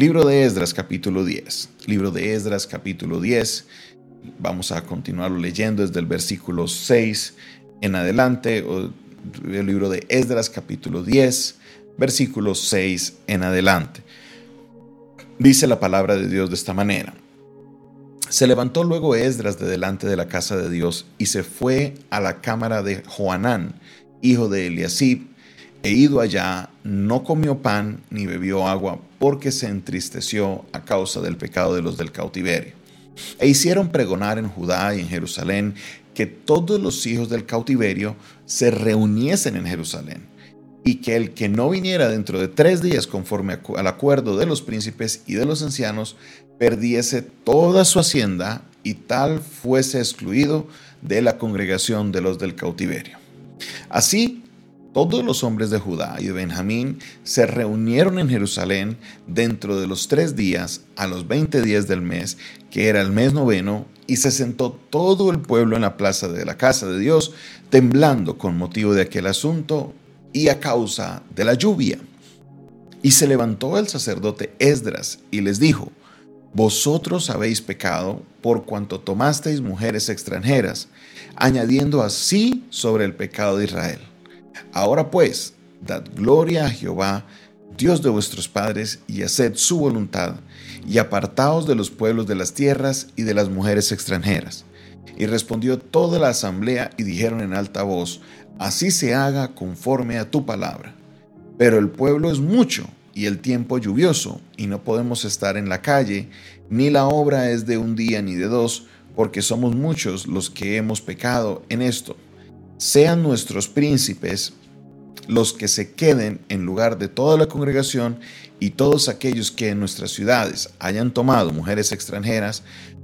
Libro de Esdras capítulo 10. Libro de Esdras capítulo 10. Vamos a continuarlo leyendo desde el versículo 6 en adelante. El libro de Esdras capítulo 10, versículo 6 en adelante. Dice la palabra de Dios de esta manera. Se levantó luego Esdras de delante de la casa de Dios y se fue a la cámara de Joanán, hijo de Eliasib, e ido allá, no comió pan ni bebió agua, porque se entristeció a causa del pecado de los del cautiverio. E hicieron pregonar en Judá y en Jerusalén que todos los hijos del cautiverio se reuniesen en Jerusalén, y que el que no viniera dentro de tres días conforme al acuerdo de los príncipes y de los ancianos, perdiese toda su hacienda y tal fuese excluido de la congregación de los del cautiverio. Así todos los hombres de Judá y de Benjamín se reunieron en Jerusalén dentro de los tres días, a los veinte días del mes, que era el mes noveno, y se sentó todo el pueblo en la plaza de la casa de Dios, temblando con motivo de aquel asunto y a causa de la lluvia. Y se levantó el sacerdote Esdras y les dijo, Vosotros habéis pecado por cuanto tomasteis mujeres extranjeras, añadiendo así sobre el pecado de Israel. Ahora pues, dad gloria a Jehová, Dios de vuestros padres, y haced su voluntad, y apartaos de los pueblos de las tierras y de las mujeres extranjeras. Y respondió toda la asamblea y dijeron en alta voz, así se haga conforme a tu palabra. Pero el pueblo es mucho y el tiempo lluvioso, y no podemos estar en la calle, ni la obra es de un día ni de dos, porque somos muchos los que hemos pecado en esto sean nuestros príncipes los que se queden en lugar de toda la congregación y todos aquellos que en nuestras ciudades hayan tomado mujeres extranjeras,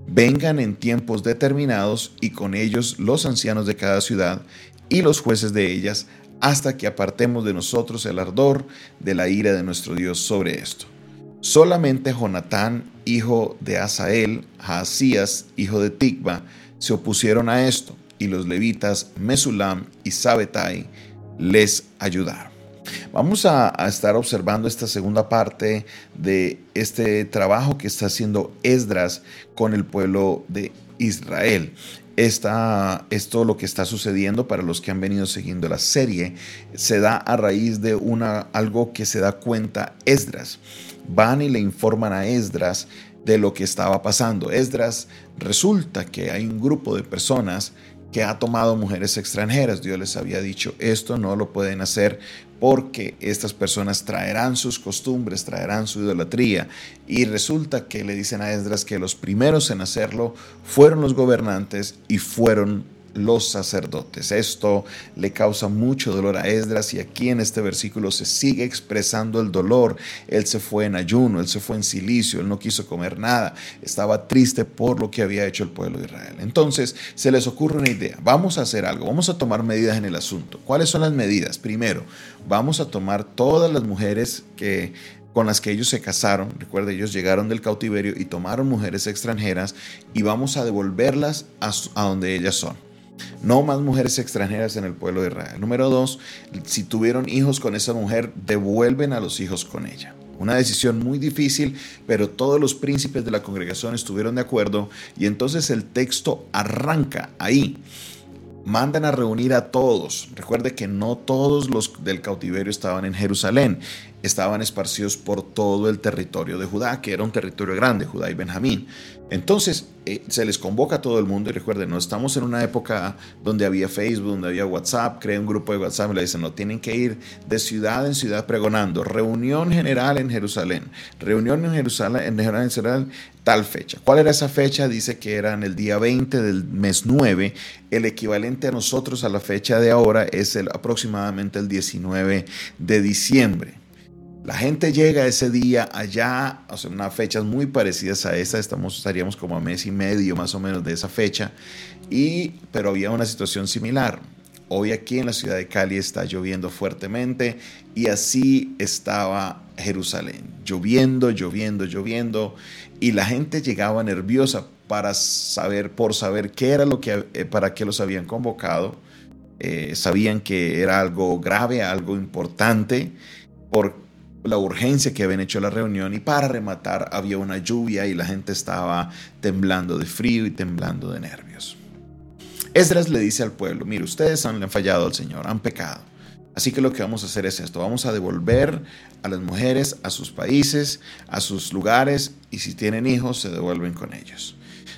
vengan en tiempos determinados y con ellos los ancianos de cada ciudad y los jueces de ellas, hasta que apartemos de nosotros el ardor de la ira de nuestro Dios sobre esto. Solamente Jonatán, hijo de Asael, Jaasías, hijo de Tikba, se opusieron a esto y los levitas Mesulam y Sabetai les ayudaron. Vamos a, estar observando esta segunda parte de este trabajo que está haciendo Esdras con el pueblo de Israel. Esta, esto lo que está sucediendo para los que han venido siguiendo la serie se da a raíz de una, algo que se da cuenta Esdras. Van y le informan a Esdras de lo que estaba pasando. Esdras resulta que hay un grupo de personas que ha tomado mujeres extranjeras. Dios les había dicho, esto no lo pueden hacer porque estas personas traerán sus costumbres, traerán su idolatría. Y resulta que le dicen a Esdras que los primeros en hacerlo fueron los gobernantes y fueron los sacerdotes. Esto le causa mucho dolor a Esdras y aquí en este versículo se sigue expresando el dolor. Él se fue en ayuno, él se fue en silicio, él no quiso comer nada, estaba triste por lo que había hecho el pueblo de Israel. Entonces se les ocurre una idea, vamos a hacer algo, vamos a tomar medidas en el asunto. ¿Cuáles son las medidas? Primero, vamos a tomar todas las mujeres que con las que ellos se casaron. Recuerda, ellos llegaron del cautiverio y tomaron mujeres extranjeras y vamos a devolverlas a, a donde ellas son. No más mujeres extranjeras en el pueblo de Israel. Número dos, si tuvieron hijos con esa mujer, devuelven a los hijos con ella. Una decisión muy difícil, pero todos los príncipes de la congregación estuvieron de acuerdo y entonces el texto arranca ahí. Mandan a reunir a todos. Recuerde que no todos los del cautiverio estaban en Jerusalén estaban esparcidos por todo el territorio de Judá, que era un territorio grande, Judá y Benjamín. Entonces eh, se les convoca a todo el mundo y recuerden, no estamos en una época donde había Facebook, donde había WhatsApp, crea un grupo de WhatsApp y le dicen, no, tienen que ir de ciudad en ciudad pregonando, reunión general en Jerusalén, reunión en Jerusalén, en Jerusalén, tal fecha. ¿Cuál era esa fecha? Dice que era en el día 20 del mes 9, el equivalente a nosotros a la fecha de ahora es el, aproximadamente el 19 de diciembre. La gente llega ese día allá, o sea, unas fechas muy parecidas a esta, estamos, estaríamos como a mes y medio más o menos de esa fecha, y, pero había una situación similar. Hoy aquí en la ciudad de Cali está lloviendo fuertemente y así estaba Jerusalén, lloviendo, lloviendo, lloviendo, y la gente llegaba nerviosa para saber, por saber qué era lo que, eh, para qué los habían convocado. Eh, sabían que era algo grave, algo importante, por la urgencia que habían hecho la reunión y para rematar había una lluvia y la gente estaba temblando de frío y temblando de nervios. Esdras le dice al pueblo, mire, ustedes han, le han fallado al Señor, han pecado. Así que lo que vamos a hacer es esto, vamos a devolver a las mujeres a sus países, a sus lugares, y si tienen hijos, se devuelven con ellos.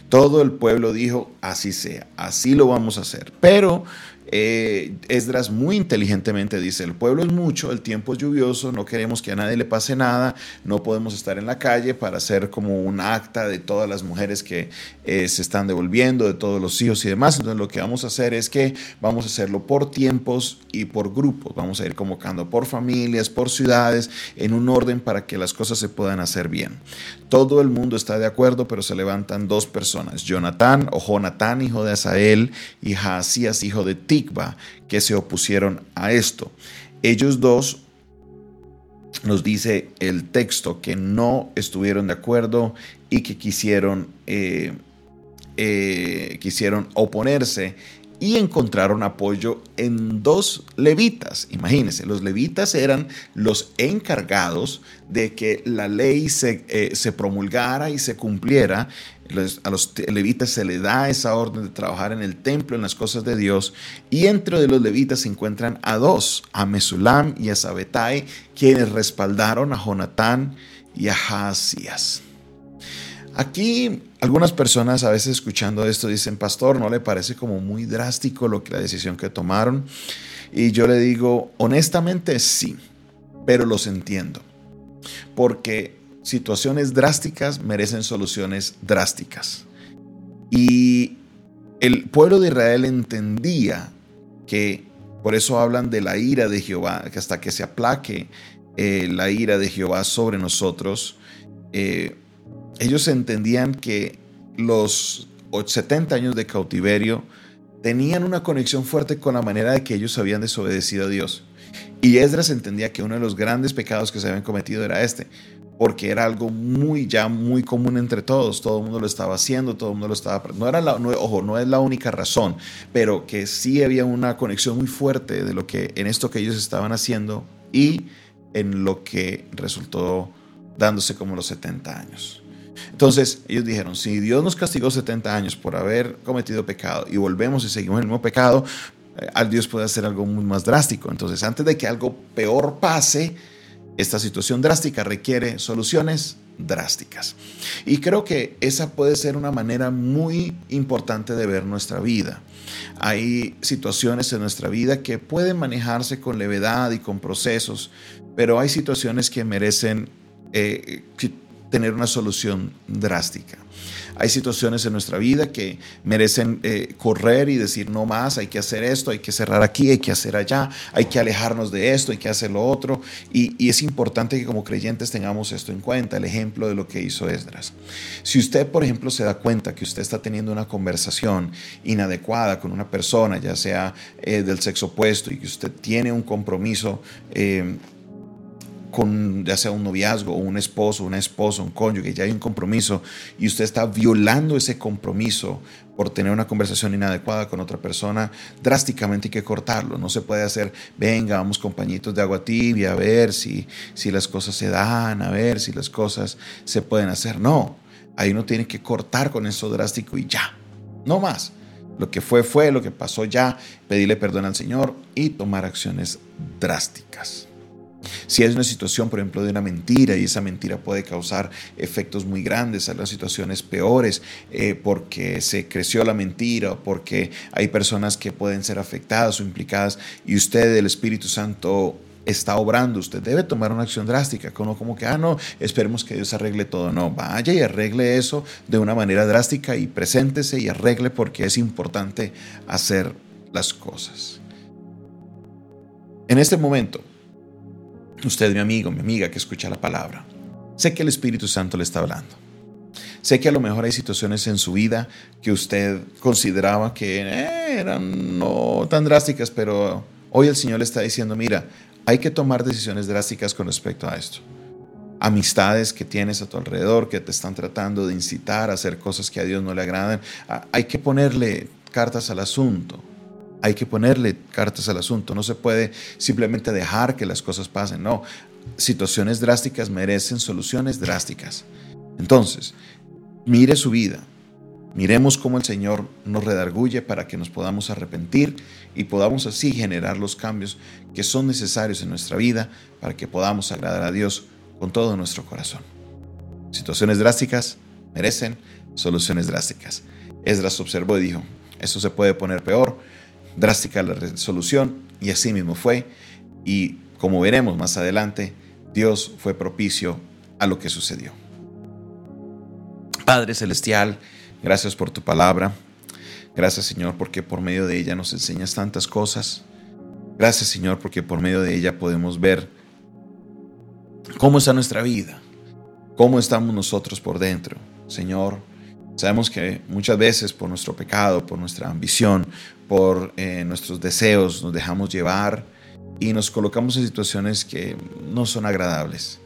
Todo el pueblo dijo, así sea, así lo vamos a hacer. Pero eh, Esdras muy inteligentemente dice, el pueblo es mucho, el tiempo es lluvioso, no queremos que a nadie le pase nada, no podemos estar en la calle para hacer como un acta de todas las mujeres que eh, se están devolviendo, de todos los hijos y demás. Entonces lo que vamos a hacer es que vamos a hacerlo por tiempos y por grupos, vamos a ir convocando por familias, por ciudades, en un orden para que las cosas se puedan hacer bien. Todo el mundo está de acuerdo, pero se levantan dos personas, Jonatán o Jonatán, hijo de Asael, y Jaasías, hijo de Ti que se opusieron a esto. Ellos dos nos dice el texto que no estuvieron de acuerdo y que quisieron, eh, eh, quisieron oponerse y encontraron apoyo en dos levitas. Imagínense, los levitas eran los encargados de que la ley se, eh, se promulgara y se cumpliera a los levitas se le da esa orden de trabajar en el templo, en las cosas de Dios. Y entre de los levitas se encuentran a dos, a Mesulam y a Sabetai, quienes respaldaron a Jonatán y a Jaasías. Aquí algunas personas a veces escuchando esto dicen, pastor, ¿no le parece como muy drástico lo que la decisión que tomaron? Y yo le digo, honestamente sí, pero los entiendo. Porque situaciones drásticas merecen soluciones drásticas. Y el pueblo de Israel entendía que, por eso hablan de la ira de Jehová, que hasta que se aplaque eh, la ira de Jehová sobre nosotros, eh, ellos entendían que los 70 años de cautiverio tenían una conexión fuerte con la manera de que ellos habían desobedecido a Dios. Y Esdras entendía que uno de los grandes pecados que se habían cometido era este, porque era algo muy ya muy común entre todos, todo el mundo lo estaba haciendo, todo el mundo lo estaba, no era la, ojo, no es la única razón, pero que sí había una conexión muy fuerte de lo que en esto que ellos estaban haciendo y en lo que resultó dándose como los 70 años. Entonces ellos dijeron, si Dios nos castigó 70 años por haber cometido pecado y volvemos y seguimos el mismo pecado, eh, al Dios puede hacer algo muy más drástico. Entonces antes de que algo peor pase, esta situación drástica requiere soluciones drásticas. Y creo que esa puede ser una manera muy importante de ver nuestra vida. Hay situaciones en nuestra vida que pueden manejarse con levedad y con procesos, pero hay situaciones que merecen eh, tener una solución drástica. Hay situaciones en nuestra vida que merecen eh, correr y decir no más, hay que hacer esto, hay que cerrar aquí, hay que hacer allá, hay que alejarnos de esto, hay que hacer lo otro. Y, y es importante que como creyentes tengamos esto en cuenta, el ejemplo de lo que hizo Esdras. Si usted, por ejemplo, se da cuenta que usted está teniendo una conversación inadecuada con una persona, ya sea eh, del sexo opuesto, y que usted tiene un compromiso, eh, con ya sea un noviazgo, un esposo, una esposa, un cónyuge, ya hay un compromiso y usted está violando ese compromiso por tener una conversación inadecuada con otra persona, drásticamente hay que cortarlo. No se puede hacer, venga, vamos compañitos de agua tibia a ver si, si las cosas se dan, a ver si las cosas se pueden hacer. No, ahí uno tiene que cortar con eso drástico y ya, no más. Lo que fue fue, lo que pasó ya, pedirle perdón al Señor y tomar acciones drásticas. Si es una situación, por ejemplo, de una mentira y esa mentira puede causar efectos muy grandes, a las situaciones peores, eh, porque se creció la mentira o porque hay personas que pueden ser afectadas o implicadas y usted, el Espíritu Santo, está obrando, usted debe tomar una acción drástica, como, como que, ah, no, esperemos que Dios arregle todo. No, vaya y arregle eso de una manera drástica y preséntese y arregle porque es importante hacer las cosas. En este momento, usted, mi amigo, mi amiga que escucha la palabra, sé que el Espíritu Santo le está hablando. Sé que a lo mejor hay situaciones en su vida que usted consideraba que eh, eran no tan drásticas, pero hoy el Señor le está diciendo, mira, hay que tomar decisiones drásticas con respecto a esto. Amistades que tienes a tu alrededor que te están tratando de incitar a hacer cosas que a Dios no le agradan, hay que ponerle cartas al asunto hay que ponerle cartas al asunto. No se puede simplemente dejar que las cosas pasen. No, situaciones drásticas merecen soluciones drásticas. Entonces, mire su vida. Miremos cómo el Señor nos redarguye para que nos podamos arrepentir y podamos así generar los cambios que son necesarios en nuestra vida para que podamos agradar a Dios con todo nuestro corazón. Situaciones drásticas merecen soluciones drásticas. Esdras observó y dijo, esto se puede poner peor, drástica la resolución y así mismo fue. Y como veremos más adelante, Dios fue propicio a lo que sucedió. Padre Celestial, gracias por tu palabra. Gracias Señor porque por medio de ella nos enseñas tantas cosas. Gracias Señor porque por medio de ella podemos ver cómo está nuestra vida, cómo estamos nosotros por dentro. Señor, sabemos que muchas veces por nuestro pecado, por nuestra ambición, por eh, nuestros deseos nos dejamos llevar y nos colocamos en situaciones que no son agradables.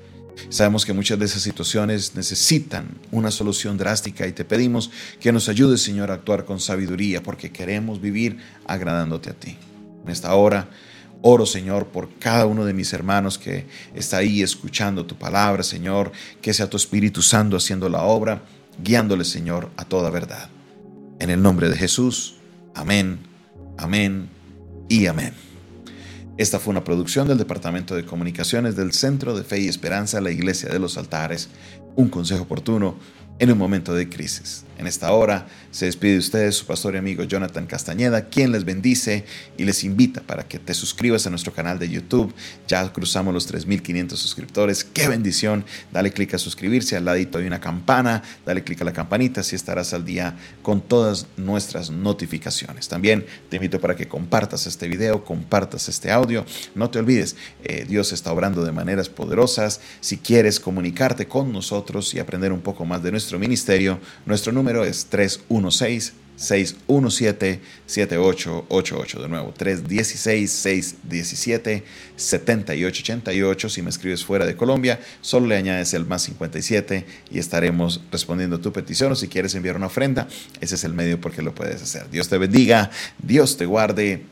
Sabemos que muchas de esas situaciones necesitan una solución drástica y te pedimos que nos ayudes, Señor, a actuar con sabiduría porque queremos vivir agradándote a ti. En esta hora oro, Señor, por cada uno de mis hermanos que está ahí escuchando tu palabra, Señor, que sea tu Espíritu Santo haciendo la obra, guiándole, Señor, a toda verdad. En el nombre de Jesús, amén, amén y amén. Esta fue una producción del Departamento de Comunicaciones del Centro de Fe y Esperanza, la Iglesia de los Altares. Un consejo oportuno en un momento de crisis. En esta hora se despide de ustedes su pastor y amigo Jonathan Castañeda, quien les bendice y les invita para que te suscribas a nuestro canal de YouTube. Ya cruzamos los 3.500 suscriptores. ¡Qué bendición! Dale clic a suscribirse, al ladito hay una campana, dale clic a la campanita, así estarás al día con todas nuestras notificaciones. También te invito para que compartas este video, compartas este audio. No te olvides, eh, Dios está obrando de maneras poderosas. Si quieres comunicarte con nosotros y aprender un poco más de nuestro ministerio, nuestro número es 316 617-7888. De nuevo, 316-617-7888. Si me escribes fuera de Colombia, solo le añades el más 57 y estaremos respondiendo a tu petición. O si quieres enviar una ofrenda, ese es el medio porque lo puedes hacer. Dios te bendiga, Dios te guarde